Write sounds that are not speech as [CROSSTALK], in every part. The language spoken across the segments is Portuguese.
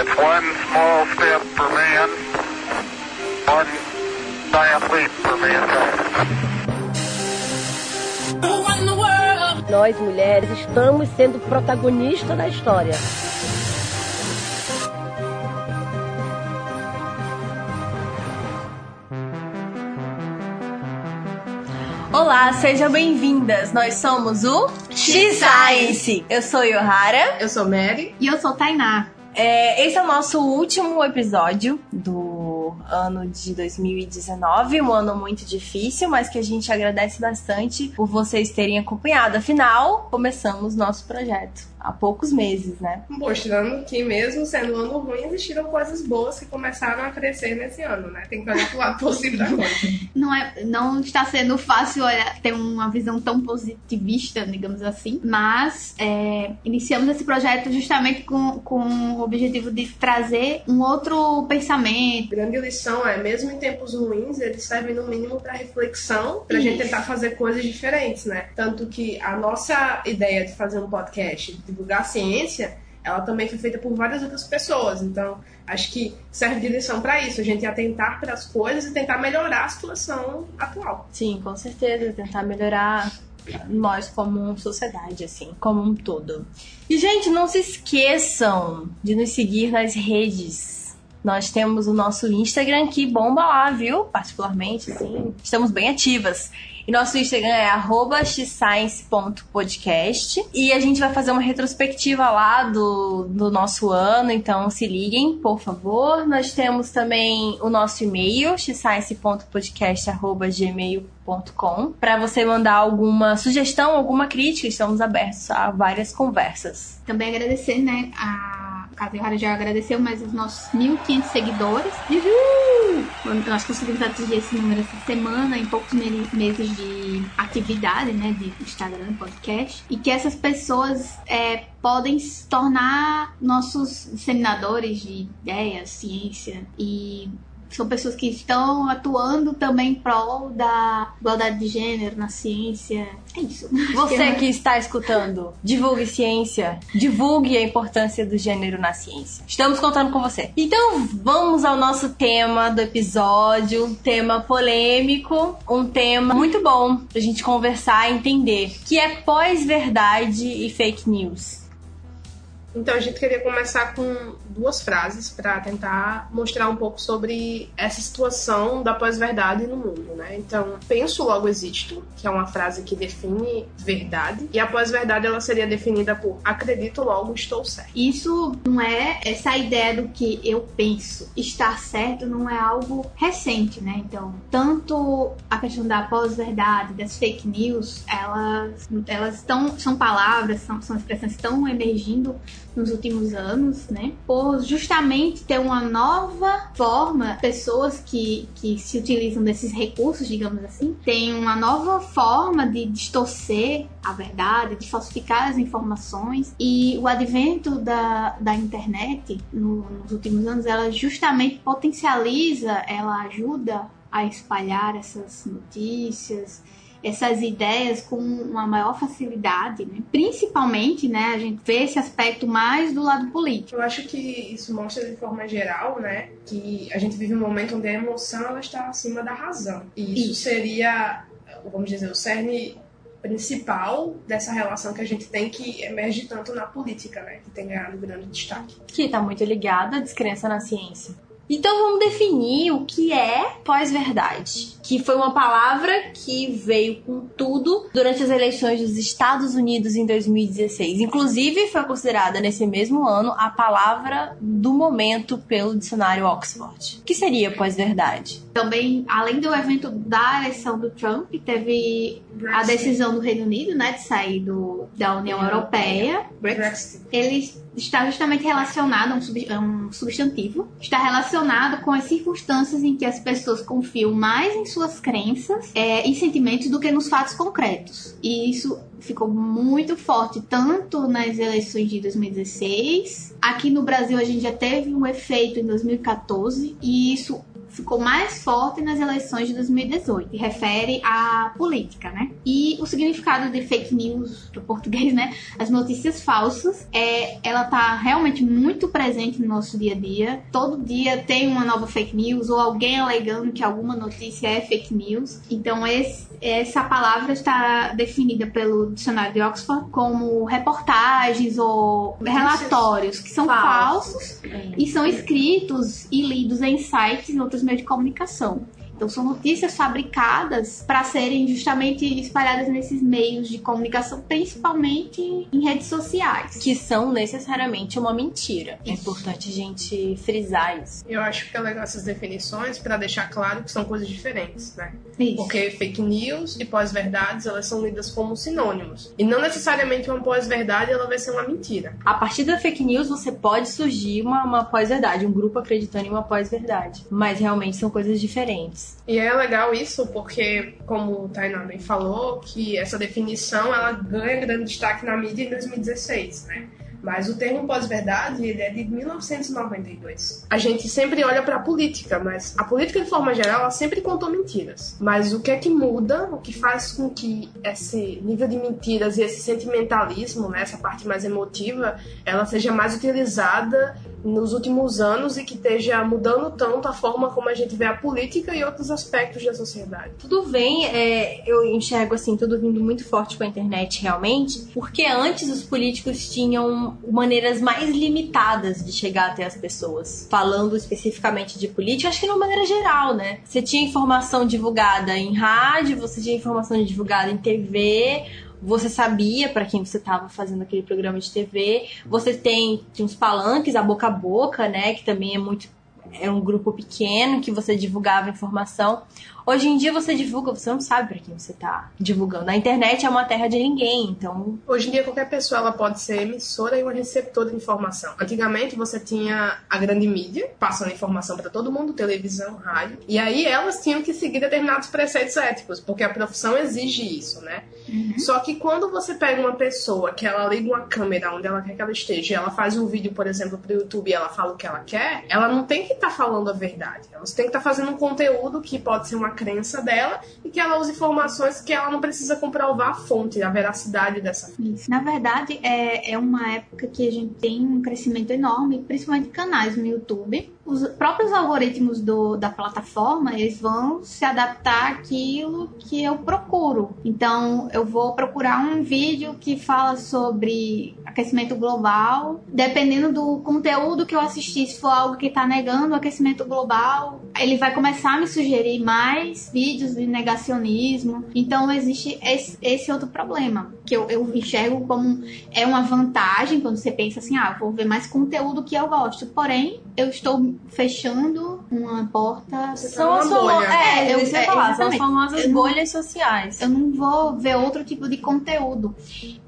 It's one small step for man, one giant leap for mankind. Nós, mulheres, estamos sendo protagonistas da história. Olá, sejam bem-vindas. Nós somos o X-Science. Eu sou Yohara. Eu sou Mary. E eu sou Tainá. É, esse é o nosso último episódio do ano de 2019, um ano muito difícil, mas que a gente agradece bastante por vocês terem acompanhado. Afinal, começamos nosso projeto há poucos meses, né? Mostrando que mesmo sendo um ano ruim, existiram coisas boas que começaram a crescer nesse ano, né? Tem que olhar pro lado positivo da coisa. Não, é, não está sendo fácil olhar, ter uma visão tão positivista, digamos assim, mas é, iniciamos esse projeto justamente com, com o objetivo de trazer um outro pensamento. A grande lição é, mesmo em tempos ruins, eles servem no mínimo para reflexão, pra Isso. gente tentar fazer coisas diferentes, né? Tanto que a nossa ideia de fazer um podcast divulgar a ciência, ela também foi feita por várias outras pessoas. Então, acho que serve de lição para isso, a gente atentar para as coisas e tentar melhorar a situação atual. Sim, com certeza, tentar melhorar nós como sociedade, assim, como um todo. E, gente, não se esqueçam de nos seguir nas redes. Nós temos o nosso Instagram que bomba lá, viu? Particularmente, assim, estamos bem ativas. Nosso Instagram é xscience.podcast. E a gente vai fazer uma retrospectiva lá do, do nosso ano, então se liguem, por favor. Nós temos também o nosso e-mail, xscience.podcast.gmail.com para você mandar alguma sugestão, alguma crítica, estamos abertos a várias conversas. Também agradecer, né, a Casa Rara já agradeceu, mas os nossos 1.500 seguidores. Uhul! Nós conseguimos atingir esse número essa semana, em poucos meses de atividade, né, de Instagram, podcast. E que essas pessoas é, podem se tornar nossos disseminadores de ideias, ciência e são pessoas que estão atuando também em prol da igualdade de gênero na ciência. É isso. Você que está escutando, divulgue ciência, divulgue a importância do gênero na ciência. Estamos contando com você. Então vamos ao nosso tema do episódio, um tema polêmico, um tema muito bom pra gente conversar e entender, que é pós-verdade e fake news. Então a gente queria começar com duas frases para tentar mostrar um pouco sobre essa situação da pós-verdade no mundo, né? Então, penso logo existo, que é uma frase que define verdade, e a pós-verdade ela seria definida por acredito logo estou certo. Isso não é essa ideia do que eu penso. Estar certo não é algo recente, né? Então, tanto a questão da pós-verdade, das fake news, elas elas estão são palavras, são, são expressões que estão emergindo nos últimos anos, né? Por justamente ter uma nova forma, pessoas que, que se utilizam desses recursos, digamos assim, tem uma nova forma de distorcer a verdade, de falsificar as informações. E o advento da, da internet no, nos últimos anos, ela justamente potencializa, ela ajuda a espalhar essas notícias, essas ideias com uma maior facilidade, né? Principalmente, né, a gente vê esse aspecto mais do lado político. Eu acho que isso mostra de forma geral, né, que a gente vive um momento onde a emoção ela está acima da razão. E isso, isso. seria, vamos dizer, o cerne principal dessa relação que a gente tem que emerge tanto na política, né, que tem ganhado grande destaque. Que está muito ligada à descrença na ciência. Então vamos definir o que é pós-verdade, que foi uma palavra que veio com tudo durante as eleições dos Estados Unidos em 2016. Inclusive foi considerada nesse mesmo ano a palavra do momento pelo dicionário Oxford. O que seria pós-verdade? Também, além do evento da eleição do Trump, teve a decisão do Reino Unido, né, de sair do, da União Europeia. Brexit. Ele está justamente relacionado a um, substantivo, está relacionado com as circunstâncias em que as pessoas confiam mais em suas crenças é, e sentimentos do que nos fatos concretos. E isso ficou muito forte tanto nas eleições de 2016. Aqui no Brasil a gente já teve um efeito em 2014 e isso ficou mais forte nas eleições de 2018, que refere à política, né? E o significado de fake news do português, né? As notícias falsas, é, ela tá realmente muito presente no nosso dia a dia. Todo dia tem uma nova fake news ou alguém alegando que alguma notícia é fake news. Então esse, essa palavra está definida pelo dicionário de Oxford como reportagens ou relatórios que são falsos, e são escritos e lidos em sites e meios de comunicação. Então são notícias fabricadas para serem justamente espalhadas nesses meios de comunicação, principalmente em redes sociais. Que são necessariamente uma mentira. É importante a gente frisar isso. Eu acho que é legal essas definições para deixar claro que são coisas diferentes, né? Isso. Porque fake news e pós-verdades, elas são lidas como sinônimos. E não necessariamente uma pós-verdade, ela vai ser uma mentira. A partir da fake news, você pode surgir uma, uma pós-verdade, um grupo acreditando em uma pós-verdade. Mas realmente são coisas diferentes. E é legal isso porque, como o Tainá bem falou, que essa definição ela ganha grande destaque na mídia em 2016, né? Mas o termo pós-verdade ele é de 1992. A gente sempre olha para a política, mas a política de forma geral ela sempre contou mentiras. Mas o que é que muda, o que faz com que esse nível de mentiras e esse sentimentalismo, né, essa parte mais emotiva, ela seja mais utilizada nos últimos anos e que esteja mudando tanto a forma como a gente vê a política e outros aspectos da sociedade. Tudo vem, é, eu enxergo assim, tudo vindo muito forte com a internet realmente, porque antes os políticos tinham maneiras mais limitadas de chegar até as pessoas. Falando especificamente de política, acho que de uma maneira geral, né? Você tinha informação divulgada em rádio, você tinha informação divulgada em TV, você sabia para quem você estava fazendo aquele programa de TV. Você tem, tem uns palanques, a boca a boca, né? Que também é muito. É um grupo pequeno que você divulgava informação. Hoje em dia você divulga, você não sabe para quem você tá divulgando. A internet é uma terra de ninguém, então. Hoje em dia qualquer pessoa ela pode ser emissora e uma receptora de informação. Antigamente você tinha a grande mídia passando informação para todo mundo, televisão, rádio, e aí elas tinham que seguir determinados preceitos éticos, porque a profissão exige isso, né? Uhum. Só que quando você pega uma pessoa que ela liga uma câmera onde ela quer que ela esteja, e ela faz um vídeo, por exemplo, pro YouTube e ela fala o que ela quer, ela não tem que estar falando a verdade. Ela tem que estar fazendo um conteúdo que pode ser uma crença dela e que ela use informações que ela não precisa comprovar a fonte, a veracidade dessa Isso. Na verdade, é, é uma época que a gente tem um crescimento enorme, principalmente canais no YouTube. Os próprios algoritmos do, da plataforma, eles vão se adaptar àquilo que eu procuro. Então, eu vou procurar um vídeo que fala sobre aquecimento global. Dependendo do conteúdo que eu assistir, se for algo que está negando o aquecimento global, ele vai começar a me sugerir mais vídeos de negacionismo. Então, existe esse, esse outro problema, que eu, eu enxergo como é uma vantagem quando você pensa assim, ah, vou ver mais conteúdo que eu gosto. Porém, eu estou fechando uma porta. São as uma famo- bolha. É, É, eu ia é, falar, são as famosas Eu não- bolhas sociais. Eu não vou ver outro tipo de conteúdo.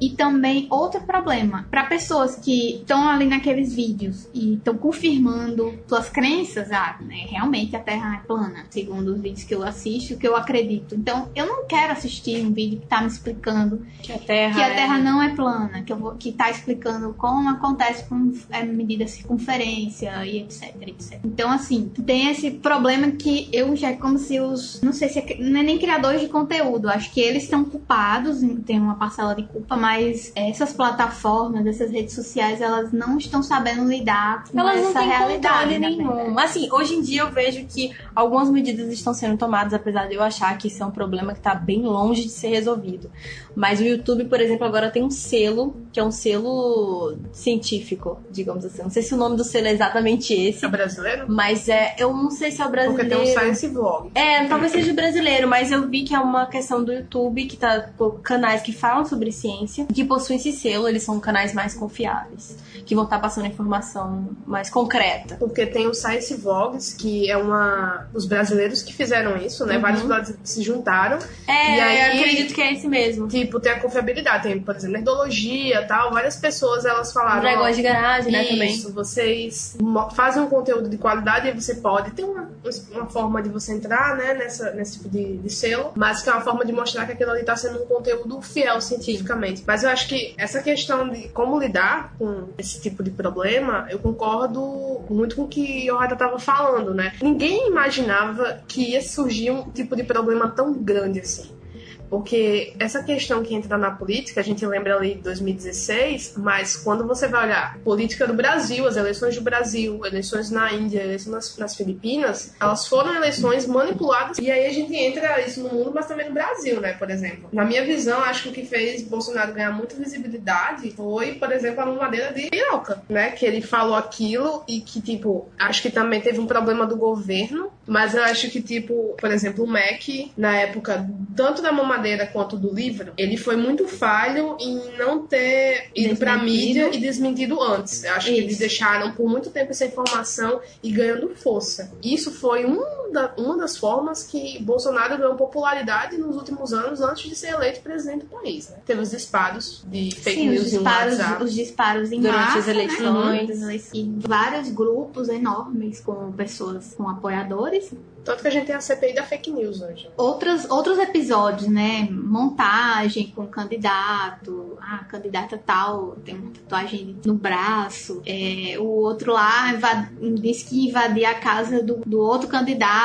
E também outro problema, para pessoas que estão ali naqueles vídeos e estão confirmando suas crenças, ah, né, realmente a Terra é plana, segundo os vídeos que eu assisto, que eu acredito. Então, eu não quero assistir um vídeo que tá me explicando Que a Terra, que a é- Terra não é plana, que, eu vou, que tá explicando como acontece com é, medida circunferência e etc, etc. Então, assim, tem esse problema que eu já é como se os. Não sei se é, não é nem criadores de conteúdo, acho que eles estão culpados, tem uma parcela de culpa, mas essas plataformas, essas redes sociais, elas não estão sabendo lidar com Elas não essa têm realidade. nenhum. Assim, hoje em dia eu vejo que algumas medidas estão sendo tomadas, apesar de eu achar que isso é um problema que está bem longe de ser resolvido. Mas o YouTube, por exemplo, agora tem um selo, que é um selo científico, digamos assim. Não sei se o nome do selo é exatamente esse, É brasileiro? mas é, eu não sei se é o Porque brasileiro. tem um Science Vlog. É, talvez seja brasileiro, mas eu vi que é uma questão do YouTube, que tá com canais que falam sobre ciência, que possuem esse selo, eles são canais mais confiáveis, que vão estar passando informação mais concreta. Porque tem o Science Vlogs, que é uma. Os brasileiros que fizeram isso, né? Uhum. Vários brasileiros se juntaram. É, E aí- eu acredito que é esse mesmo. Tipo, tem a confiabilidade. Tem, por exemplo, nerdologia tal. Várias pessoas elas falaram. ó, Dragões de garagem, né, também. Isso, vocês mo- fazem um conteúdo de qualidade e você pode ter uma, uma forma de você entrar, né, nessa, nesse tipo de, de selo, mas que é uma forma de mostrar que aquilo ali tá sendo um conteúdo fiel cientificamente. Mas eu acho que essa questão de, como lidar com esse tipo de problema, eu concordo muito com o que o Rada estava falando, né? Ninguém imaginava que ia surgir um tipo de problema tão grande assim. Porque essa questão que entra na política, a gente lembra ali de 2016, mas quando você vai olhar política do Brasil, as eleições do Brasil, eleições na Índia, eleições nas, nas Filipinas, elas foram eleições manipuladas. E aí a gente entra isso no mundo, mas também no Brasil, né? Por exemplo. Na minha visão, acho que o que fez Bolsonaro ganhar muita visibilidade foi, por exemplo, a mamadeira de piroca, né? Que ele falou aquilo e que, tipo, acho que também teve um problema do governo, mas eu acho que, tipo, por exemplo, o MEC, na época, tanto da mamadeira quanto do livro, ele foi muito falho em não ter ido pra mídia e desmentido antes. Eu acho Isso. que eles deixaram por muito tempo essa informação e ganhando força. Isso foi um da, uma das formas que Bolsonaro ganhou popularidade nos últimos anos antes de ser eleito presidente do país. Né? Teve os disparos de fake Sim, news os disparos, WhatsApp. Os disparos em Durante massa, as eleições. Né? E vários grupos enormes com pessoas, com apoiadores. Tanto que a gente tem a CPI da fake news hoje. Outros, outros episódios, né? Montagem com candidato. Ah, candidata tal tem uma tatuagem no braço. É, o outro lá disse que invadia a casa do, do outro candidato.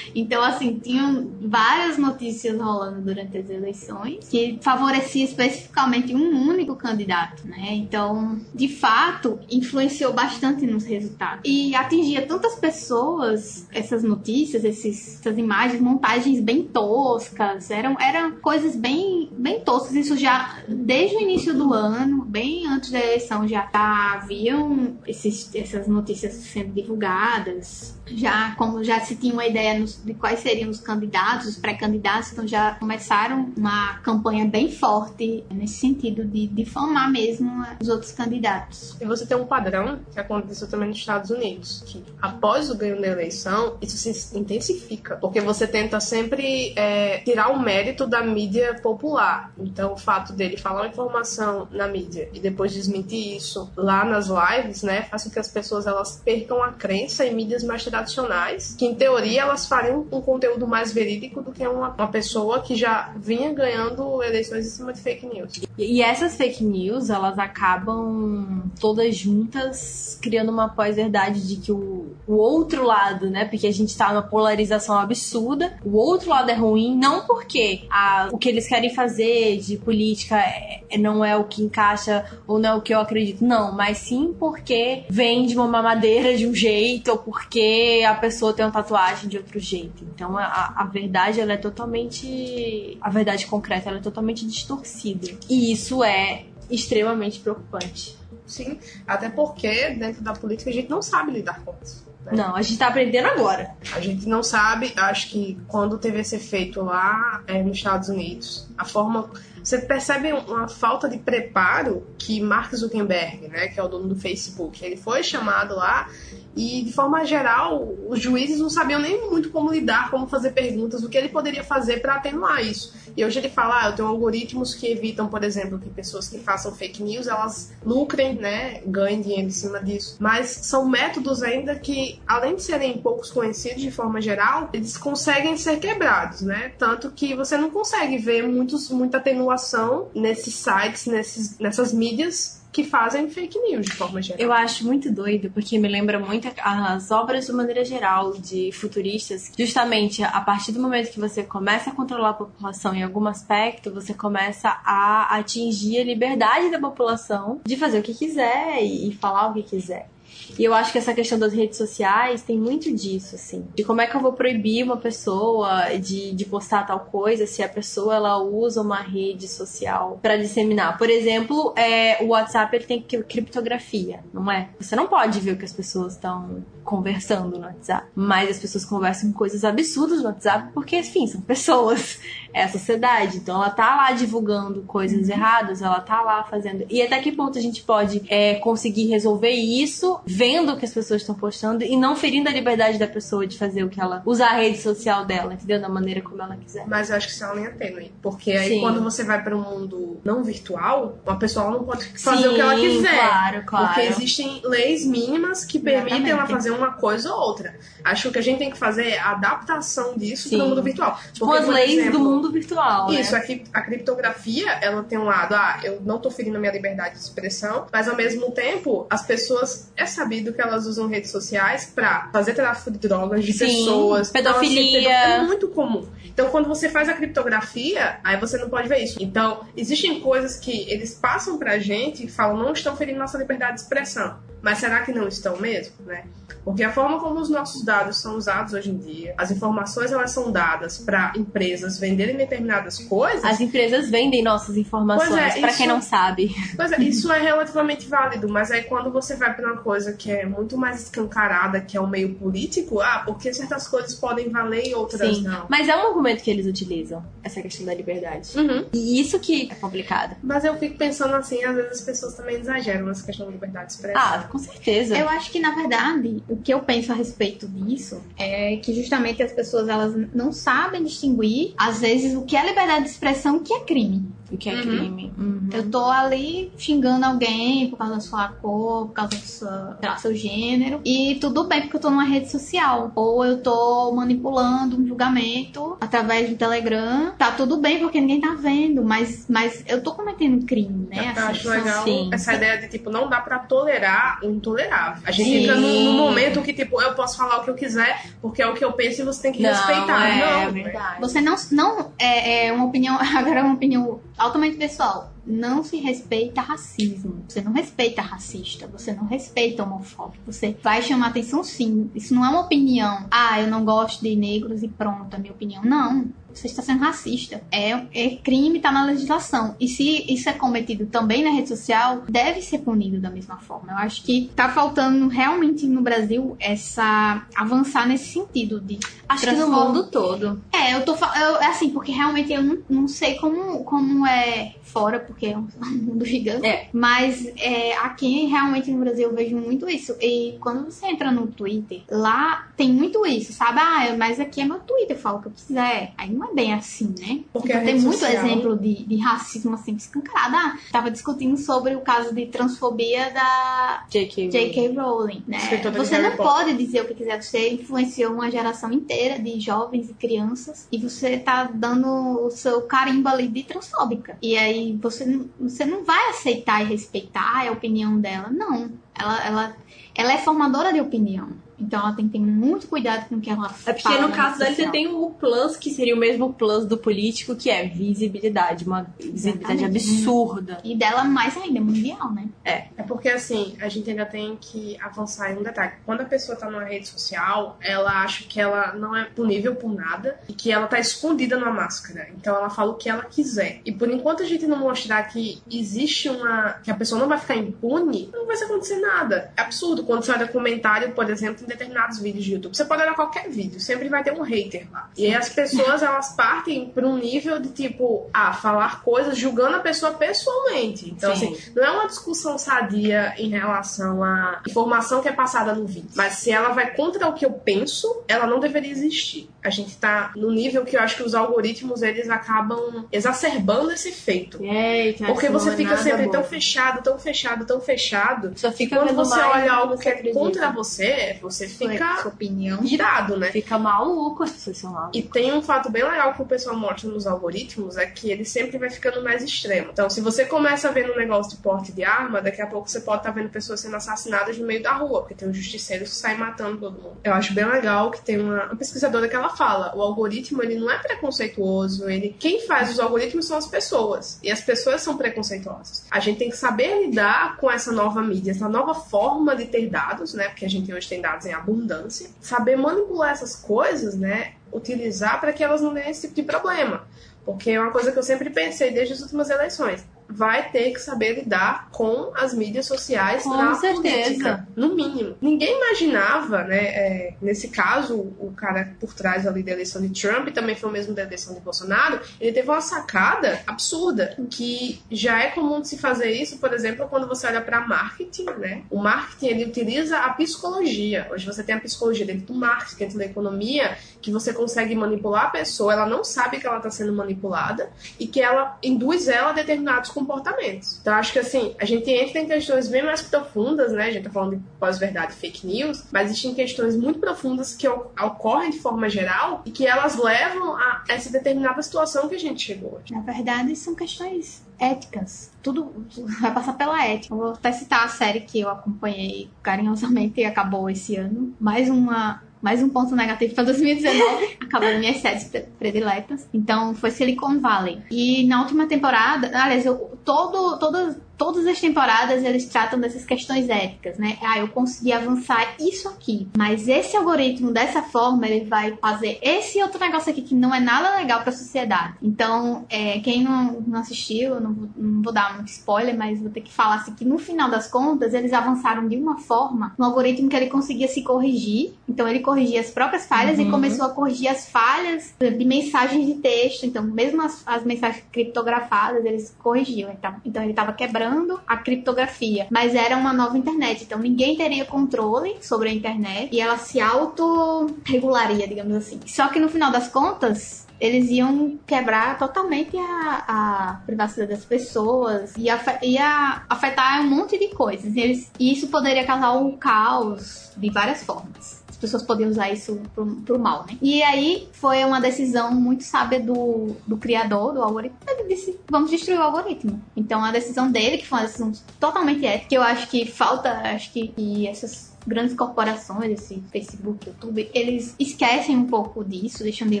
Então, assim, tinham várias notícias rolando durante as eleições que favorecia especificamente um único candidato, né? Então, de fato, influenciou bastante nos resultados. E atingia tantas pessoas, essas notícias, esses, essas imagens, montagens bem toscas, eram, eram coisas bem, bem toscas. Isso já desde o início do ano, bem antes da eleição, já haviam esses, essas notícias sendo divulgadas. Já, como já se tinha uma ideia nos, de quais seriam os candidatos, os pré-candidatos, então já começaram uma campanha bem forte nesse sentido de difamar mesmo os outros candidatos. E você tem um padrão que aconteceu também nos Estados Unidos, que após o ganho da eleição, isso se intensifica, porque você tenta sempre é, tirar o mérito da mídia popular. Então, o fato dele falar uma informação na mídia e depois desmentir isso lá nas lives, né, faz com que as pessoas elas percam a crença em mídias mais tradicionais, que em teoria elas fariam um conteúdo mais verídico do que uma, uma pessoa que já vinha ganhando eleições em cima de fake news. E essas fake news, elas acabam todas juntas criando uma pós-verdade de que o, o outro lado, né? Porque a gente tá numa polarização absurda, o outro lado é ruim, não porque a, o que eles querem fazer de política é, é, não é o que encaixa ou não é o que eu acredito, não, mas sim porque vem de uma mamadeira de um jeito ou porque a pessoa tem uma tatuagem de outro jeito. Então a, a verdade, ela é totalmente. A verdade concreta, ela é totalmente distorcida. E isso é extremamente preocupante. Sim, até porque dentro da política a gente não sabe lidar com isso. né? Não, a gente tá aprendendo agora. A gente não sabe, acho que quando teve esse efeito lá é, nos Estados Unidos, a forma. Você percebe uma falta de preparo que Mark Zuckerberg, né, que é o dono do Facebook, ele foi chamado lá e, de forma geral, os juízes não sabiam nem muito como lidar, como fazer perguntas, o que ele poderia fazer para atenuar isso. E hoje ele fala, ah, eu tenho algoritmos que evitam, por exemplo, que pessoas que façam fake news, elas lucrem, né, ganhem dinheiro em cima disso. Mas são métodos ainda que, além de serem poucos conhecidos de forma geral, eles conseguem ser quebrados, né? Tanto que você não consegue ver muitos, muita atenuação nesses sites, nesses, nessas mídias que fazem fake news de forma geral. Eu acho muito doido, porque me lembra muito as obras de maneira geral de futuristas. Justamente a partir do momento que você começa a controlar a população em algum aspecto, você começa a atingir a liberdade da população de fazer o que quiser e falar o que quiser. E eu acho que essa questão das redes sociais tem muito disso, assim. De como é que eu vou proibir uma pessoa de, de postar tal coisa se a pessoa ela usa uma rede social para disseminar. Por exemplo, é, o WhatsApp ele tem criptografia, não é? Você não pode ver o que as pessoas estão conversando no WhatsApp. Mas as pessoas conversam coisas absurdas no WhatsApp porque, enfim, são pessoas. É a sociedade. Então ela tá lá divulgando coisas erradas, ela tá lá fazendo. E até que ponto a gente pode é, conseguir resolver isso vendo o que as pessoas estão postando e não ferindo a liberdade da pessoa de fazer o que ela. usar a rede social dela, entendeu? Da maneira como ela quiser. Mas eu acho que isso é uma linha tênue. Porque aí Sim. quando você vai para um mundo não virtual, uma pessoa não pode fazer Sim, o que ela quiser. claro, claro. Porque existem leis mínimas que permitem Exatamente. ela fazer uma coisa ou outra. Acho que o que a gente tem que fazer é a adaptação disso para o mundo virtual. Tipo, Porque, as leis exemplo, do mundo mundo virtual. né? Isso, aqui a criptografia, ela tem um lado, ah, eu não tô ferindo a minha liberdade de expressão, mas ao mesmo tempo, as pessoas, é sabido que elas usam redes sociais pra fazer tráfico de drogas de Sim, pessoas. Então, assim, pedofilia. é muito comum. Então, quando você faz a criptografia, aí você não pode ver isso. Então, existem coisas que eles passam pra gente e falam, não estão ferindo nossa liberdade de expressão. Mas será que não estão mesmo, né? Porque a forma como os nossos dados são usados hoje em dia, as informações elas são dadas para empresas venderem determinadas coisas. As empresas vendem nossas informações, é, pra isso- quem não sabe. Pois é, isso é relativamente válido, mas aí quando você vai para uma coisa que é muito mais escancarada, que é o meio político, ah, porque certas coisas podem valer e outras Sim. não. Mas é um argumento que eles utilizam, essa questão da liberdade. Uhum. E isso que é complicado. Mas eu fico pensando assim, às vezes as pessoas também exageram nessa questão da liberdade de expressão. Ah, com certeza. Eu acho que, na verdade, o que eu penso a respeito disso é que justamente as pessoas elas não sabem distinguir, às vezes, o que é liberdade de expressão e o que é crime. O que é Uhum. crime. Uhum. Eu tô ali xingando alguém por causa da sua cor, por causa do seu, lá, seu gênero. E tudo bem porque eu tô numa rede social. Ou eu tô manipulando um julgamento através do Telegram. Tá tudo bem porque ninguém tá vendo. Mas, mas eu tô cometendo crime, né? Eu acho Assim, legal sim. essa ideia de, tipo, não dá pra tolerar o intolerável. A gente Sim. entra num, num momento que, tipo, eu posso falar o que eu quiser, porque é o que eu penso e você tem que Não, respeitar. é, não, verdade. Você não, não é, é uma opinião, [LAUGHS] agora é uma opinião altamente pessoal. Não se respeita racismo. Você não respeita racista. Você não respeita homofóbico. Você vai chamar atenção sim. Isso não é uma opinião. Ah, eu não gosto de negros e pronto, é minha opinião. Não. Você está sendo racista. É, é crime, tá na legislação. E se isso é cometido também na rede social, deve ser punido da mesma forma. Eu acho que tá faltando realmente no Brasil essa avançar nesse sentido de Acho que no mundo todo. é, eu tô falando. É assim, porque realmente eu não, não sei como, como é fora, porque é um [LAUGHS] mundo gigante. É. Mas é, aqui realmente no Brasil eu vejo muito isso. E quando você entra no Twitter, lá tem muito isso, sabe? Ah, mas aqui é meu Twitter, eu falo o que eu quiser. Aí não é bem assim, né? Porque a tem muito social- exemplo de, de racismo assim escancarado. Ah, tava discutindo sobre o caso de transfobia da J.K. J.K. Rowling, né? Você não pode dizer o que quiser, você influenciou uma geração inteira de jovens e crianças e você tá dando o seu carimbo ali de transfóbica. E aí você, não- você não vai aceitar e respeitar a opinião dela, não. Ela, ela, ela é formadora de opinião. Então ela tem que ter muito cuidado com o que ela É porque fala no caso dele você tem o plus, que seria o mesmo plus do político, que é visibilidade. Uma visibilidade Exatamente. absurda. E dela mais ainda, mundial, né? É porque assim, a gente ainda tem que avançar em um detalhe. Quando a pessoa tá numa rede social, ela acha que ela não é punível por nada e que ela tá escondida numa máscara. Então ela fala o que ela quiser. E por enquanto a gente não mostrar que existe uma. que a pessoa não vai ficar impune, não vai acontecer nada. É absurdo quando você olha comentário, por exemplo, em determinados vídeos de YouTube. Você pode olhar qualquer vídeo, sempre vai ter um hater lá. E aí as pessoas elas partem pra um nível de tipo, ah, falar coisas julgando a pessoa pessoalmente. Então, Sim. assim, não é uma discussão sadia em relação à informação que é passada no vídeo. Mas se ela vai contra o que eu penso, ela não deveria existir. A gente tá no nível que eu acho que os algoritmos eles acabam exacerbando esse efeito. Eita, Porque você é fica nada sempre bom. tão fechado, tão fechado, tão fechado. Só fica quando você olha do algo que é contra você, você Sua fica opinião. irado, né? Fica maluco as pessoas são malucas. E tem um fato bem legal que o pessoal mostra nos algoritmos, é que ele sempre vai ficando mais extremo. Então, se você começa vendo um negócio de porte de arma, daqui a pouco você pode estar vendo pessoas sendo assassinadas no meio da rua, porque tem um justiceiro que sai matando todo mundo. Eu acho bem legal que tem uma, uma pesquisadora que ela fala, o algoritmo ele não é preconceituoso, ele quem faz os algoritmos são as pessoas, e as pessoas são preconceituosas. A gente tem que saber lidar com essa nova mídia, essa nova forma de ter dados, né? Porque a gente hoje tem dados em abundância, saber manipular essas coisas, né? utilizar para que elas não tenham esse tipo de problema. Porque é uma coisa que eu sempre pensei desde as últimas eleições. Vai ter que saber lidar com as mídias sociais Com na certeza. política. No mínimo. Ninguém imaginava, né? é, nesse caso, o cara por trás ali da eleição de Trump, também foi o mesmo da eleição de Bolsonaro, ele teve uma sacada absurda. Que já é comum de se fazer isso, por exemplo, quando você olha para marketing, né? O marketing ele utiliza a psicologia. Hoje você tem a psicologia dentro do marketing, dentro da economia, que você consegue manipular a pessoa, ela não sabe que ela está sendo manipulada e que ela induz ela a determinados comportamentos. Então, acho que assim, a gente entra em questões bem mais profundas, né? A gente tá falando de pós-verdade fake news, mas existem questões muito profundas que ocorrem de forma geral e que elas levam a essa determinada situação que a gente chegou hoje. Na verdade, são questões éticas. Tudo vai passar pela ética. Vou até citar a série que eu acompanhei carinhosamente e acabou esse ano. Mais uma mais um ponto negativo para 2019. Acabou minhas séries prediletas. Então foi Silicon Valley. E na última temporada, aliás, eu, todo, todas todas as temporadas eles tratam dessas questões éticas, né? Ah, eu consegui avançar isso aqui, mas esse algoritmo dessa forma ele vai fazer esse outro negócio aqui que não é nada legal para a sociedade. Então, é, quem não, não assistiu, não vou, não vou dar muito spoiler, mas vou ter que falar assim que no final das contas eles avançaram de uma forma no algoritmo que ele conseguia se corrigir. Então ele corrigia as próprias falhas uhum. e começou a corrigir as falhas de mensagens de texto. Então, mesmo as, as mensagens criptografadas, eles corrigiam. Então, então ele estava quebrando a criptografia, mas era uma nova internet, então ninguém teria controle sobre a internet e ela se autorregularia, digamos assim. Só que no final das contas, eles iam quebrar totalmente a, a privacidade das pessoas, ia, ia afetar um monte de coisas. E, eles, e isso poderia causar um caos de várias formas pessoas podiam usar isso pro, pro mal, né? E aí foi uma decisão muito sábia do, do criador do algoritmo. Ele disse: vamos destruir o algoritmo. Então a decisão dele, que foi uma decisão totalmente ética, que eu acho que falta, acho que, que essas grandes corporações, esse Facebook, YouTube, eles esquecem um pouco disso, deixam de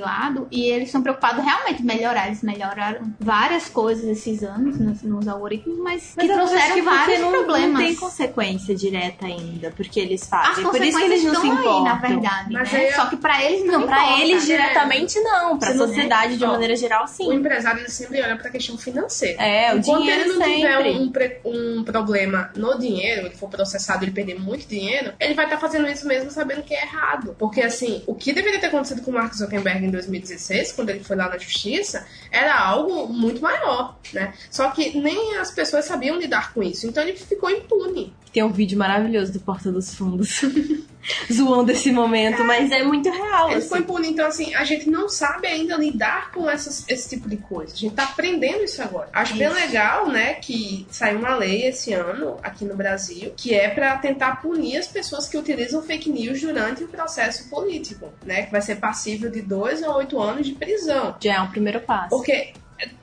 lado e eles são preocupados realmente em melhorar. Eles melhoraram várias coisas esses anos nos, nos algoritmos, mas, mas que trouxeram que vários não, problemas. Não tem consequência direta ainda, porque eles fazem. Por isso que eles não se importam. Aí, na verdade, mas né? Só que para eles não, não para eles diretamente não, para a sociedade de uma maneira geral sim. O empresário sempre olha para a questão financeira. É, o Enquanto dinheiro ele não sempre. tiver um, um problema no dinheiro, ele for processado, ele perder muito dinheiro, ele vai estar tá fazendo isso mesmo sabendo que é errado. Porque, assim, o que deveria ter acontecido com o Mark Zuckerberg em 2016, quando ele foi lá na justiça, era algo muito maior, né? Só que nem as pessoas sabiam lidar com isso. Então ele ficou impune. Tem um vídeo maravilhoso do Porta dos Fundos. [LAUGHS] [LAUGHS] zoando esse momento, é, mas é muito real. Ele assim. foi impune. Então, assim, a gente não sabe ainda lidar com essas, esse tipo de coisa. A gente tá aprendendo isso agora. Acho isso. bem legal, né, que saiu uma lei esse ano aqui no Brasil que é para tentar punir as pessoas que utilizam fake news durante o processo político, né, que vai ser passível de dois a oito anos de prisão. Já é um primeiro passo. Porque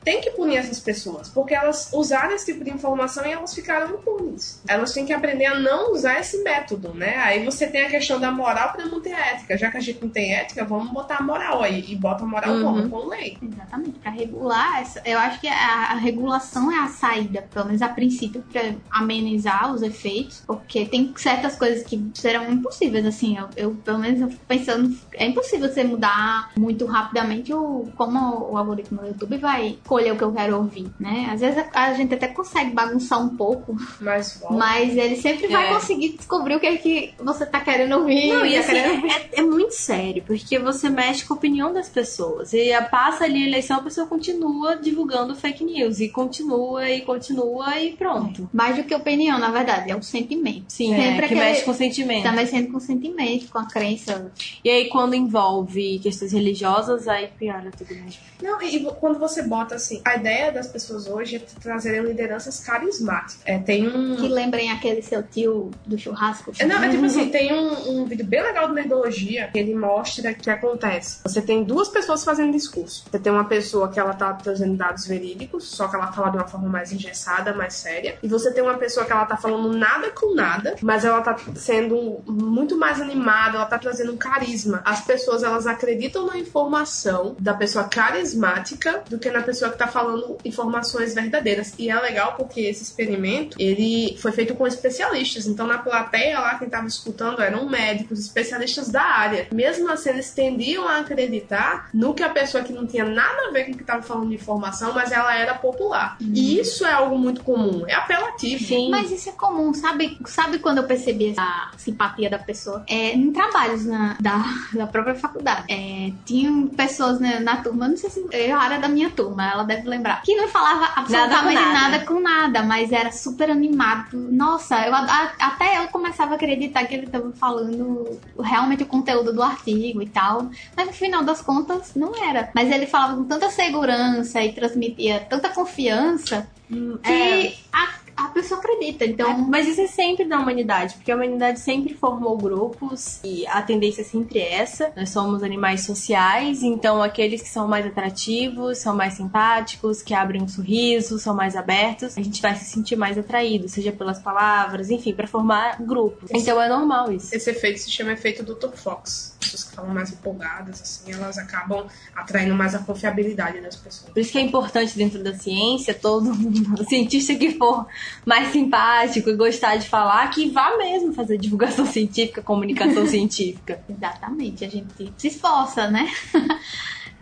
tem que punir essas pessoas, porque elas usaram esse tipo de informação e elas ficaram impunes. Elas têm que aprender a não usar esse método, né? Aí você tem a questão da moral para não ter ética. Já que a gente não tem ética, vamos botar a moral aí. E bota a moral uhum. como? Com lei. Exatamente. Para regular, essa, eu acho que a, a, regulação é a saída, pelo menos a princípio, para amenizar os efeitos, porque tem certas coisas que serão impossíveis, assim. Eu, eu pelo menos, eu fico pensando, é impossível você mudar muito rapidamente o, como o algoritmo do YouTube vai escolher o que eu quero ouvir, né? Às vezes a, a gente até consegue bagunçar um pouco, mas, mas ele sempre vai é. conseguir descobrir o que é que você tá querendo ouvir. Não, e tá assim, é, é, muito sério, porque você mexe com a opinião das pessoas. E passa ali a eleição, a pessoa continua divulgando fake news, e continua, e continua, e pronto. Mais do que opinião, na verdade, é o sentimento. Sim, sempre é, que mexe com o sentimento. Tá mexendo com o sentimento, com a crença. E aí, quando envolve questões religiosas, aí piora tudo mesmo. Não, e quando você bota assim, a ideia das pessoas hoje é trazerem lideranças carismáticas. É, tem um. Que lembrem aquele seu tio do churrasco. É, não, é tipo assim, [LAUGHS] tem um, um vídeo bem legal do Nerdologia que ele mostra o que acontece. Você tem duas pessoas fazendo discurso. Você tem uma pessoa que ela tá trazendo dados verídicos, só que ela fala de uma forma mais engessada, mais séria. E você tem uma pessoa que ela tá falando nada com nada, mas ela tá sendo muito mais animada, ela tá trazendo um carisma. As pessoas, elas acreditam na informação da pessoa carismática do que na pessoa que tá falando informações verdadeiras. E é legal porque esse experimento, ele foi feito com especialistas. Então, na plateia lá, quem estava escutando eram médicos, especialistas da área. Mesmo assim, eles tendiam a acreditar no que a pessoa que não tinha nada a ver com o que estava falando de informação, mas ela era popular. Hum. E isso é algo muito comum. É apelativo. Sim. Mas isso é comum. Sabe, sabe quando eu percebi a simpatia da pessoa? É, em trabalhos na, da, da própria faculdade. É, tinham pessoas né, na turma, não sei se era a área da minha turma turma, ela deve lembrar. Que não falava absolutamente nada. nada com nada, mas era super animado. Nossa, eu, a- até eu começava a acreditar que ele estava falando realmente o conteúdo do artigo e tal. Mas no final das contas, não era. Mas ele falava com tanta segurança e transmitia tanta confiança que É. a, a pessoa acredita. Então, Mas isso é sempre da humanidade, porque a humanidade sempre formou grupos e a tendência é sempre essa. Nós somos animais sociais, então aqueles que são mais atrativos, são mais simpáticos, que abrem um sorriso, são mais abertos, a gente vai se sentir mais atraído, seja pelas palavras, enfim, pra formar grupos. Então é normal isso. Esse efeito se chama efeito Dr. Fox. Que falam mais empolgadas, assim, elas acabam atraindo mais a confiabilidade das pessoas. Por isso que é importante dentro da ciência, todo mundo, [LAUGHS] cientista que for mais simpático e gostar de falar, que vá mesmo fazer divulgação [LAUGHS] científica, comunicação [LAUGHS] científica. Exatamente, a gente se esforça, né?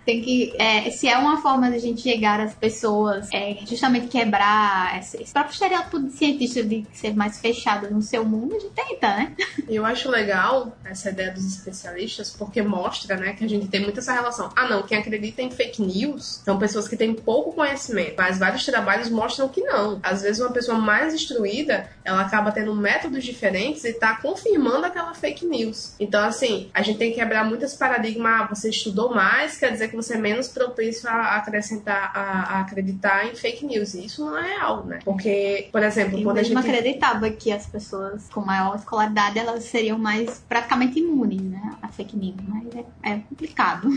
Tem que. é, se é uma forma de a gente chegar às pessoas, é, justamente quebrar esse, esse próprio estereótipo de cientista de ser mais fechado no seu mundo, a gente tenta, né? Eu acho legal essa ideia dos especialistas, porque mostra, né, que a gente tem muito essa relação. Ah, não, quem acredita em fake news são pessoas que têm pouco conhecimento, mas vários trabalhos mostram que não. Às vezes uma pessoa mais instruída, ela acaba tendo métodos diferentes e tá confirmando aquela fake news. Então, assim, a gente tem que quebrar muitos paradigmas. Ah, você estudou mais, quer dizer que você é menos propício a acrescentar, a, a acreditar em fake news. E isso não é real, né? Porque, por exemplo, Eu quando a gente acreditava que as pessoas com maior escolaridade elas seriam mais praticamente imunes, né? A fake news, mas é, é complicado.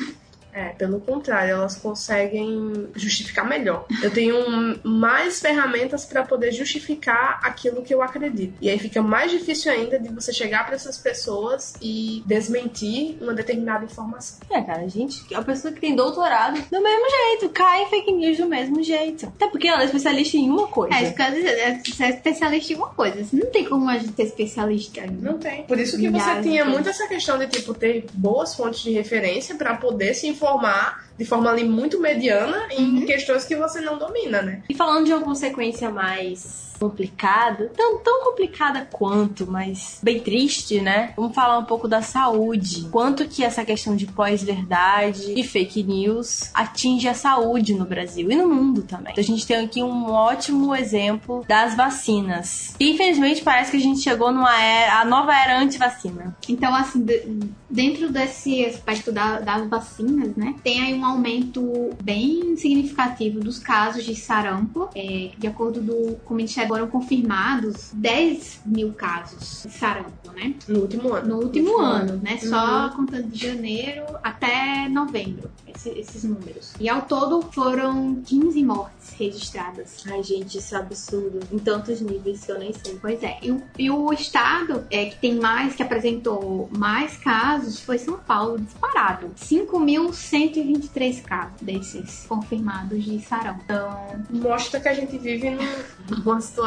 É, pelo contrário, elas conseguem justificar melhor. Eu tenho um- mais ferramentas para poder justificar aquilo que eu acredito. E aí fica mais difícil ainda de você chegar para essas pessoas e desmentir uma determinada informação. É, cara, a gente, a pessoa que tem doutorado, do mesmo jeito, cai em fake news do mesmo jeito. Até porque ela é especialista em uma coisa. É, dizer, é, você é especialista em uma coisa. Não tem como a gente ser especialista em Não tem. Por isso que você tinha muito essa questão de tipo ter boas fontes de referência para poder se informar de forma ali muito mediana em questões que você não domina, né? E falando de uma consequência mais complicada, tão, tão complicada quanto, mas bem triste, né? Vamos falar um pouco da saúde. Quanto que essa questão de pós-verdade e fake news atinge a saúde no Brasil e no mundo também. Então a gente tem aqui um ótimo exemplo das vacinas. E infelizmente parece que a gente chegou numa era, a nova era anti-vacina. Então, assim, de- dentro desse aspecto da- das vacinas, né, tem aí um aumento bem significativo dos casos de sarampo. É, de acordo do, com o Ministério, foram confirmados 10 mil casos de sarampo, né? No último ano. No último ano, né? Só Uhum. contando de janeiro até novembro, esse- esses números. E ao todo foram 15 mortes registradas. Ai, gente, isso é absurdo. Em tantos níveis que eu nem sei. Pois é. E o, e o estado é, que tem mais, que apresentou mais casos foi São Paulo, disparado. 5.123 casos desses confirmados de sarampo. Então, mostra que a gente vive num- [LAUGHS] numa situação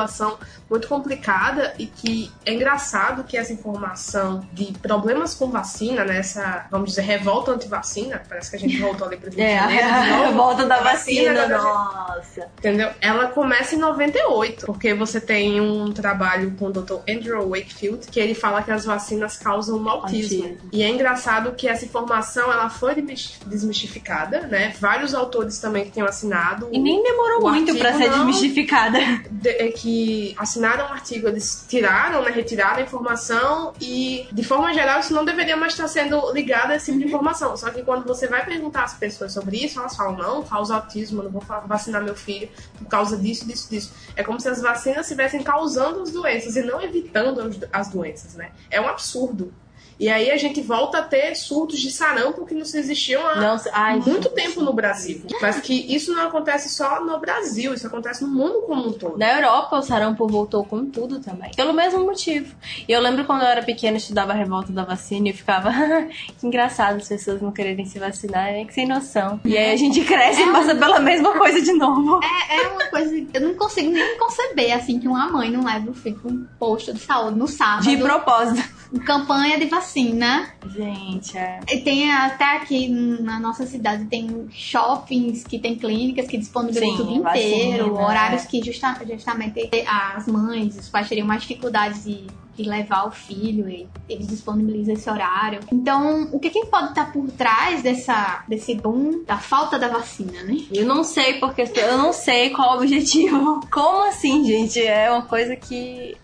muito complicada e que é engraçado que essa informação de problemas com vacina, né, essa, vamos dizer, revolta anti-vacina, parece que a gente voltou ali Rio de É, a [LAUGHS] novo, volta da vacina, vacina, né, nossa. entendeu? Ela começa em 98, porque você tem um trabalho com o Dr. Andrew Wakefield, que ele fala que as vacinas causam autismo. Autismo. E é engraçado que essa informação ela foi desmis- desmistificada, né? Vários autores também que tenham assinado E nem demorou O muito pra artigo ser não- desmistificada. de- é que assinaram um artigo, eles tiraram, né, retiraram a informação e, de forma geral, isso não deveria mais estar sendo ligado a esse tipo de informação. Só que quando você vai perguntar às pessoas sobre isso, elas falam, não, causa autismo, não vou vacinar meu filho por causa disso, disso, disso. É como se as vacinas estivessem causando as doenças e não evitando as doenças, né? É um absurdo. E aí a gente volta a ter surtos de sarampo que não existiam há Não, ai, muito gente. tempo no Brasil. Mas que isso não acontece só no Brasil, isso acontece no mundo como um todo. Na Europa, o sarampo voltou com tudo também. Pelo mesmo motivo. E eu lembro quando eu era pequena, eu estudava a revolta da vacina e eu ficava, [LAUGHS] que engraçado as pessoas não quererem se vacinar, é que sem noção. E aí a gente cresce e passa pela mesma coisa de novo. é, é uma coisa. Eu não consigo nem conceber, assim, que uma mãe não leva o filho pra um posto de saúde no sábado. De propósito. Campanha de vacina. Gente, é. E tem até aqui na nossa cidade tem shoppings que tem clínicas que disponibilizam o dia vacina, inteiro, é. horários que justa- justamente as mães, os pais teriam mais dificuldades de, de levar o filho e eles disponibilizam esse horário. Então, o que, que pode estar por trás dessa, desse boom da falta da vacina, né? Eu não sei porque eu não sei qual o objetivo. [LAUGHS] Como assim, gente? É uma coisa que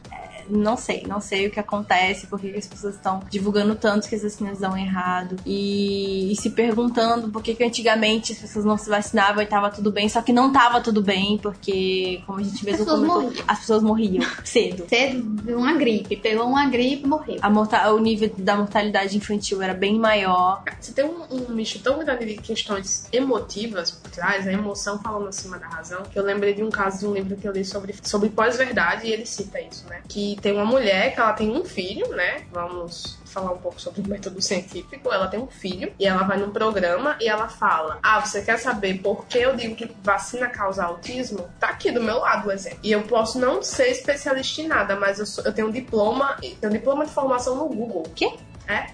não sei, não sei o que acontece, porque as pessoas estão divulgando tanto que as vacinas dão errado e, e se perguntando por que, que antigamente as pessoas não se vacinavam e tava tudo bem, só que não tava tudo bem, porque, como a gente mesmo pessoas comentou, morriam. as pessoas morriam cedo. Cedo de uma gripe, pegou uma gripe e morreu. A morta- o nível da mortalidade infantil era bem maior. Você tem um, um nicho tão grande de questões emotivas por trás, a emoção falando acima da razão, que eu lembrei de um caso de um livro que eu li sobre, sobre pós-verdade e ele cita isso, né? Que tem uma mulher que ela tem um filho, né? Vamos falar um pouco sobre o método científico. Ela tem um filho e ela vai num programa e ela fala: Ah, você quer saber por que eu digo que vacina causa autismo? Tá aqui do meu lado o exemplo. E eu posso não ser especialista em nada, mas eu, sou- eu tenho um diploma, tenho um diploma de formação no Google. Quê?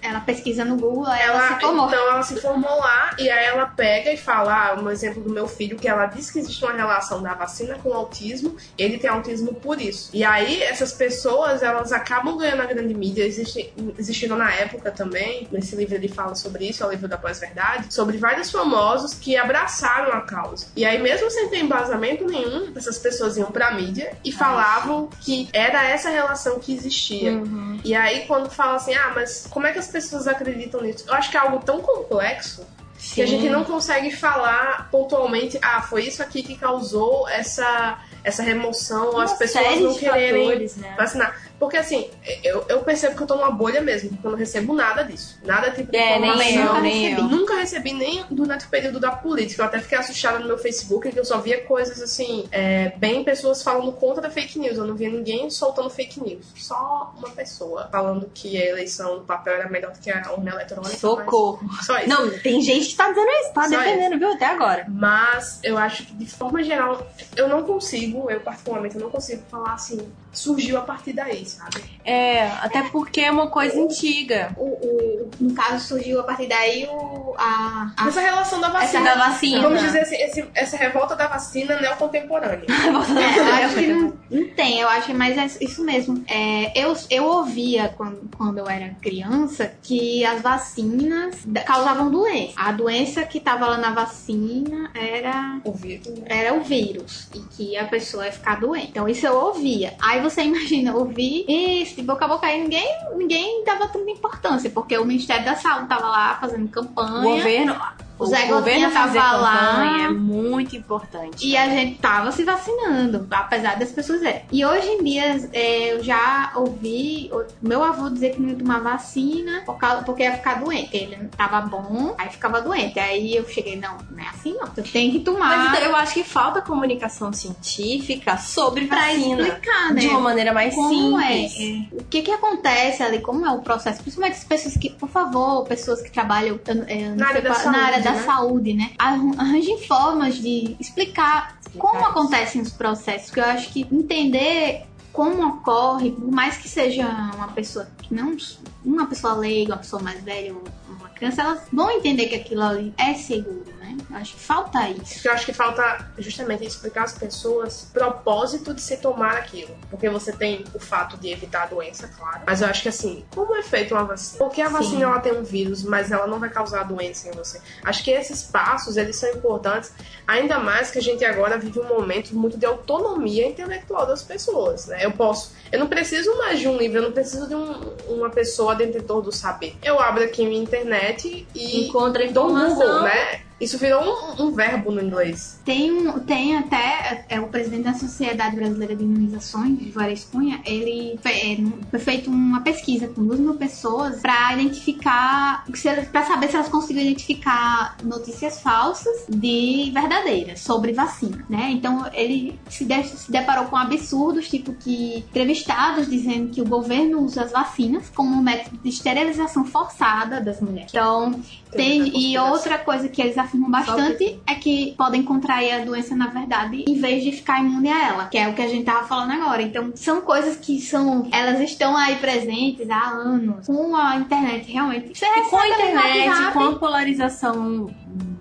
Ela pesquisa no Google, aí ela, Ela, se formou. então ela se formou lá e aí ela pega e fala, ah, um exemplo do meu filho, que ela diz que existe uma relação da vacina com o autismo, ele tem autismo por isso. E aí essas pessoas, elas acabam ganhando a grande mídia, existe, existindo na época também, nesse livro ele fala sobre isso, é o livro da pós-verdade, sobre vários famosos que abraçaram a causa. E aí mesmo sem ter embasamento nenhum, essas pessoas iam pra mídia e falavam que era essa relação que existia. Uhum. E aí, quando fala assim, ah, mas como é que as pessoas acreditam nisso? Eu acho que é algo tão complexo que a gente não consegue falar pontualmente, ah, foi isso aqui que causou essa, essa remoção, Uma as pessoas não quererem fatores, né? vacinar. Porque assim, eu, eu percebo que eu tô numa bolha mesmo, porque eu não recebo nada disso. Nada tipo de É, nem informação. eu, nem recebi. Nunca recebi nem durante o período da política. Eu até fiquei assustada no meu Facebook que eu só via coisas assim, é, bem pessoas falando contra fake news. Eu não via ninguém soltando fake news. Só uma pessoa falando que a eleição do papel era melhor do que a urna eletrônica. Socorro. Só isso. Não, tem gente que tá dizendo isso, tá defendendo, viu? Até agora. Mas eu acho que de forma geral, eu não consigo, eu particularmente, eu não consigo falar assim, surgiu a partir daí, sabe? É, até porque é uma coisa antiga. O, o- no caso, surgiu a partir daí o, a, a Essa relação da Essa vacina. da vacina. Vamos dizer assim, esse- essa revolta da vacina neocontemporânea. [LAUGHS] É, eu acho que não, não tem, eu acho que mais é isso mesmo. É, eu, eu ouvia quando, quando eu era criança que as vacinas da- causavam doença. A doença que tava lá na vacina era, Ouvir. era o vírus e que a pessoa ia ficar doente. Então isso eu ouvia. Aí você imagina, ouvir isso de boca a boca aí, ninguém, ninguém dava tanta importância, porque o Ministério da Saúde tava lá fazendo O campanha. governo, O o Zé governo Gotinha tava lá. é muito importante. E a gente tava se vacinando, apesar das pessoas verem. E hoje em dia é, eu já ouvi o meu avô dizer que não ia tomar vacina por causa, porque ia ficar doente. Ele tava bom, aí ficava doente. Aí eu cheguei, não, não é assim não. Você tem que tomar Mas então, eu acho que falta comunicação científica sobre pra vacina. explicar, né? De uma maneira mais como simples. é, é, o que que acontece ali, como é o processo, principalmente as pessoas que, por favor, pessoas que trabalham é, eu Na área da qual- na área saúde, da né? saúde, né? Arran- Arranjem formas de explicar, como acontecem os processos, que eu acho que entender como ocorre, por mais que seja uma pessoa que não, uma pessoa leiga, uma pessoa mais velha, ou uma criança, elas vão entender que aquilo ali é seguro, né? Acho que falta isso. Eu acho que falta justamente explicar às pessoas o propósito de se tomar aquilo. Porque você tem o fato de evitar a doença, claro. Mas eu acho que assim, como é feita uma vacina? Porque a Sim. vacina ela tem um vírus, mas ela não vai causar doença em você. Acho que esses passos, eles são importantes, ainda mais que a gente agora vive um momento muito de autonomia intelectual das pessoas, né? Eu posso, eu não preciso mais de um livro, eu não preciso de um- uma pessoa detentor do saber. Eu abro aqui minha internet e Encontra informação. Google, né? Isso virou um, um verbo no inglês. Tem, um- tem até é, o presidente da Sociedade Brasileira de Imunizações, Juarez Cunha, ele fe- é, foi feito uma pesquisa com duas mil pessoas para identificar, para saber se elas conseguiam identificar notícias falsas de verdadeiras sobre vacina, né? Então ele se, de- se deparou com absurdos, tipo que entrevistados dizendo que o governo usa as vacinas como um método de esterilização forçada das mulheres. Então tem, e muita conspiração. outra coisa que eles afirmam bastante é que podem contrair a doença na verdade em vez de ficar imune a ela, que é o que a gente tava falando agora. Então, são coisas que são, elas estão aí presentes há anos. Com a internet, realmente. Você E com a internet, com a polarização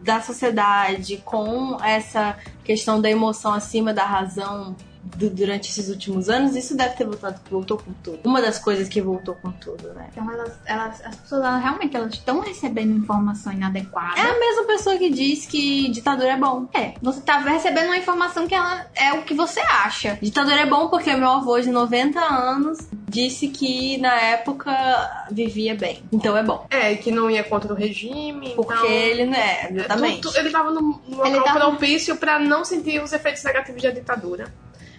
da sociedade, com essa questão da emoção acima da razão durante esses últimos anos, isso deve ter voltado, voltou com tudo. Uma das coisas que voltou com tudo, né? Então elas, elas, as pessoas elas, realmente elas estão recebendo informação inadequada. É a mesma pessoa que diz que ditadura é bom. É, você tá recebendo uma informação que ela é o que você acha. Ditadura é bom porque meu avô de 90 anos disse que na época vivia bem. Então é bom. É, que não ia contra o regime. Porque então, ele, né, é, exatamente. tu- tu- ele tava num, num Ele local tava- propício pra não sentir os efeitos negativos da ditadura.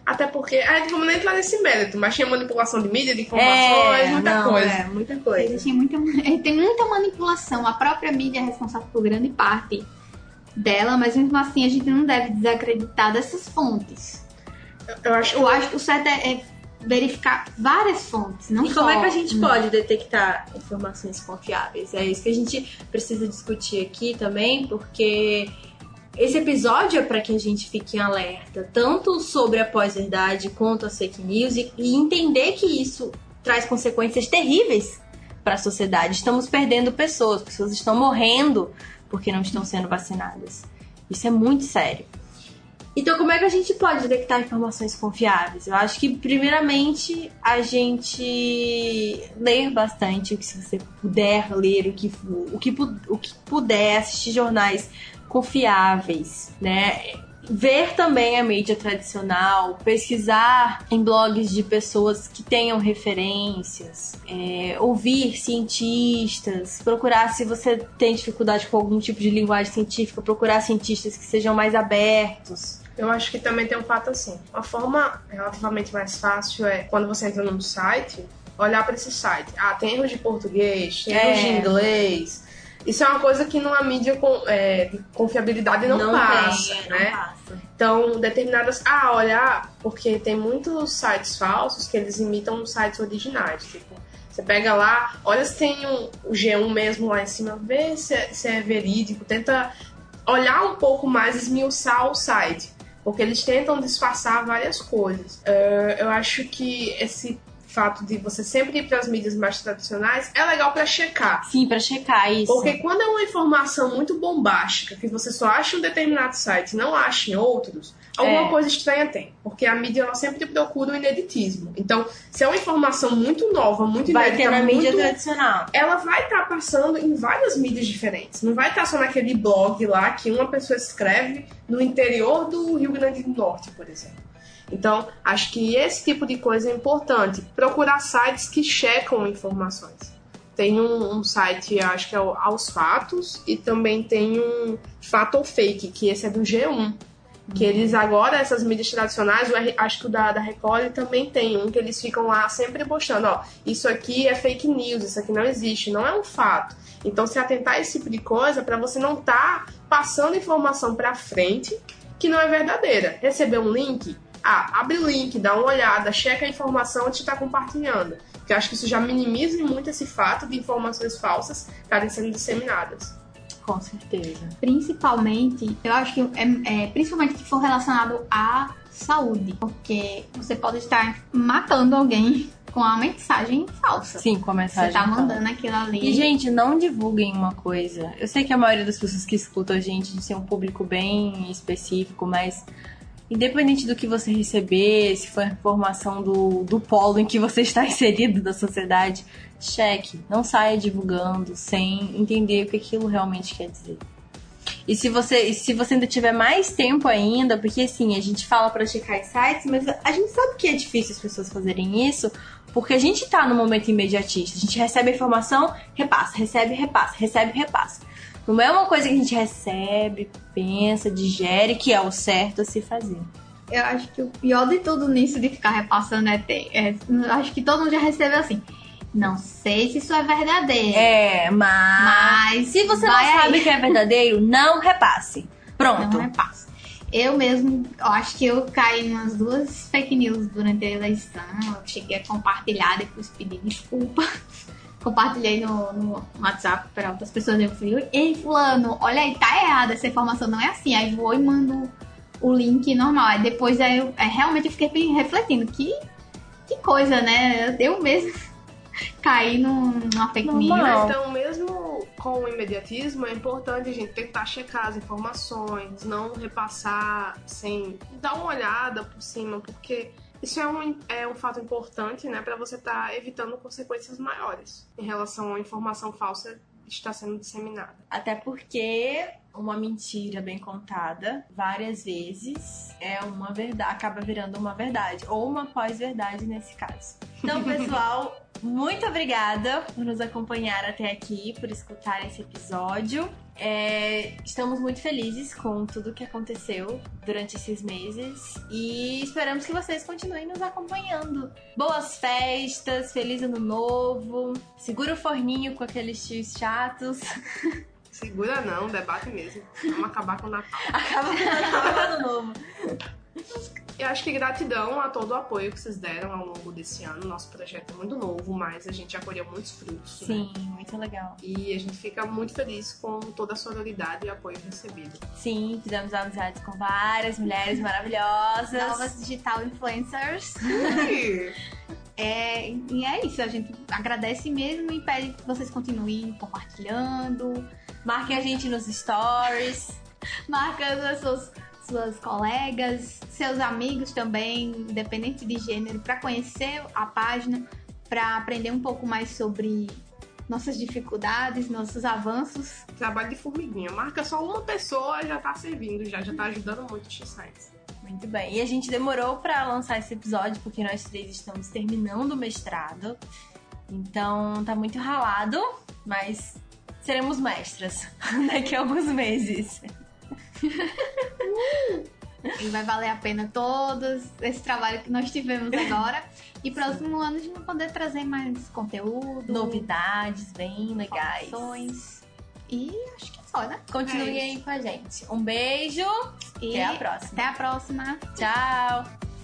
Até porque, a gente não vamos nem entrar nesse mérito, mas tinha manipulação de mídia, de informações, muita não, coisa. É, muita coisa. Existe muita, eh, [LAUGHS] tem muita manipulação. A própria mídia é responsável por grande parte dela, mas mesmo assim a gente não deve desacreditar dessas fontes. Eu acho Eu acho que o certo é, é verificar várias fontes, não E só como é que a gente uma. pode detectar informações confiáveis? É isso que a gente precisa discutir aqui também, porque esse episódio é para que a gente fique em alerta, tanto sobre a pós-verdade quanto as fake news, e, e entender que isso traz consequências terríveis para a sociedade. Estamos perdendo pessoas, pessoas estão morrendo porque não estão sendo vacinadas. Isso é muito sério. Então, como é que a gente pode detectar informações confiáveis? Eu acho que, primeiramente, a gente ler bastante, o que se você puder ler, o que, o que, o que puder, assistir jornais confiáveis, né? Ver também a mídia tradicional, pesquisar em blogs de pessoas que tenham referências, é, ouvir cientistas, procurar se você tem dificuldade com algum tipo de linguagem científica, procurar cientistas que sejam mais abertos. Eu acho que também tem um fato assim. Uma forma relativamente mais fácil é quando você entra num site, olhar para esse site. Ah, tem erros de português, tem erros de É. inglês. Isso é uma coisa que numa mídia com, é, de confiabilidade não, passa, tem, né? Não passa. Então, determinadas. Ah, olhar, porque tem muitos sites falsos que eles imitam sites originais. Tipo, você pega lá, olha se tem um, o G1 mesmo lá em cima, vê se é, se é verídico, tenta olhar um pouco mais, esmiuçar o site. Porque eles tentam disfarçar várias coisas. Eh, eu acho que esse fato de você sempre ir para as mídias mais tradicionais é legal para checar. Sim, pra checar isso. Porque quando é uma informação muito bombástica, que você só acha em um determinado site não acha em outros, alguma É. coisa estranha tem. Porque a mídia ela sempre procura o ineditismo. Então, se é uma informação muito nova, muito vai inédita, ter na mídia muito tradicional. ela vai estar passando em várias mídias diferentes. Não vai estar só naquele blog lá que uma pessoa escreve no interior do Rio Grande do Norte, por exemplo. Então, acho que esse tipo de coisa é importante. Procurar sites que checam informações. Tem um, um site, acho que é o Aos Fatos, e também tem um Fato ou Fake, que esse é do G1. Que eles agora, essas mídias tradicionais, acho que o da, da Record também tem um que eles ficam lá sempre postando, ó, isso aqui é fake news, isso aqui não existe, não é um fato. Então se atentar a esse tipo de coisa para você não estar passando informação para frente que não é verdadeira. Receber um link, ah, abre o link, dá uma olhada, checa a informação antes de estar compartilhando. Porque eu acho que isso já minimiza muito esse fato de informações falsas estarem sendo disseminadas. Com certeza. Principalmente, eu acho que é, é principalmente que for relacionado à saúde, porque você pode estar matando alguém [LAUGHS] com uma mensagem falsa. Sim, com a mensagem. Você tá falsa. mandando aquilo ali. E, gente, não divulguem uma coisa. Eu sei que a maioria das pessoas que escutam a gente tem um público bem específico, mas independente do que você receber, se for informação do, do polo em que você está [LAUGHS] inserido da sociedade, cheque. Não saia divulgando sem entender o que aquilo realmente quer dizer. E se você, se você ainda tiver mais tempo ainda, porque assim, a gente fala pra checar os sites, mas a gente sabe que é difícil as pessoas fazerem isso, porque a gente tá no momento imediatista. A gente recebe a informação, repassa, recebe, repassa, recebe, repassa. Não é uma coisa que a gente recebe, pensa, digere, que é o certo a se fazer. Eu acho que o pior de tudo nisso de ficar repassando é ter. é- acho que todo mundo já recebeu assim. Não sei se isso é verdadeiro. É, mas. Mas Se você não vai sabe aí. que é verdadeiro, não repasse. Pronto. Não repassa. Eu mesmo, eu acho que eu caí em umas duas fake news durante a eleição. Eu cheguei a compartilhar, depois pedi desculpa. [LAUGHS] compartilhei no, no WhatsApp para outras pessoas. Eu falei, ei, fulano, olha aí, tá errada, essa informação não é assim. Aí vou e mando o link normal. Aí depois aí eu, aí realmente eu fiquei refletindo, que, que coisa, né? Eu mesmo [LAUGHS] caí num- numa fake news. Então, mesmo com o imediatismo, é importante a gente tentar checar as informações, não repassar sem dar uma olhada por cima, porque isso é um, é um fato importante, né, para você estar evitando consequências maiores em relação à informação falsa que está sendo disseminada. Até porque uma mentira bem contada várias vezes é uma verdade, acaba virando uma verdade, ou uma pós-verdade nesse caso. Então, [LAUGHS] pessoal, muito obrigada por nos acompanhar até aqui, por escutar esse episódio. É, estamos muito felizes com tudo que aconteceu durante esses meses e esperamos que vocês continuem nos acompanhando. Boas festas, feliz ano novo, segura o forninho com aqueles tios chatos. [LAUGHS] Segura não, debate mesmo. Vamos acabar com o Natal. Acaba com o Natal e ano novo. Eu acho que gratidão a todo o apoio que vocês deram ao longo desse ano. Nosso projeto é muito novo, mas a gente já colheu muitos frutos. né? Sim, muito legal. E a gente fica muito feliz com toda a sororidade e apoio recebido. Sim, fizemos amizades com várias mulheres maravilhosas. Novas digital influencers. [LAUGHS] É, e é isso, a gente agradece mesmo e pede que vocês continuem compartilhando, Marquem a gente nos stories. marcando as suas, suas colegas, seus amigos também, independente de gênero, para conhecer a página, para aprender um pouco mais sobre nossas dificuldades, nossos avanços. Trabalho de formiguinha. Marca só uma pessoa, já tá servindo, já, já tá ajudando muito o X-Science. Muito bem. E a gente demorou pra lançar esse episódio porque nós três estamos terminando o mestrado. Então tá muito ralado, mas seremos mestras [LAUGHS] daqui a alguns meses. [LAUGHS] E vai valer a pena todo esse trabalho que nós tivemos agora. E próximo ano a gente vai poder trazer mais conteúdo, Novidades bem legais. E acho que é só, né? Continuem É aí com a gente. Um beijo E até a próxima. Até a próxima. Tchau!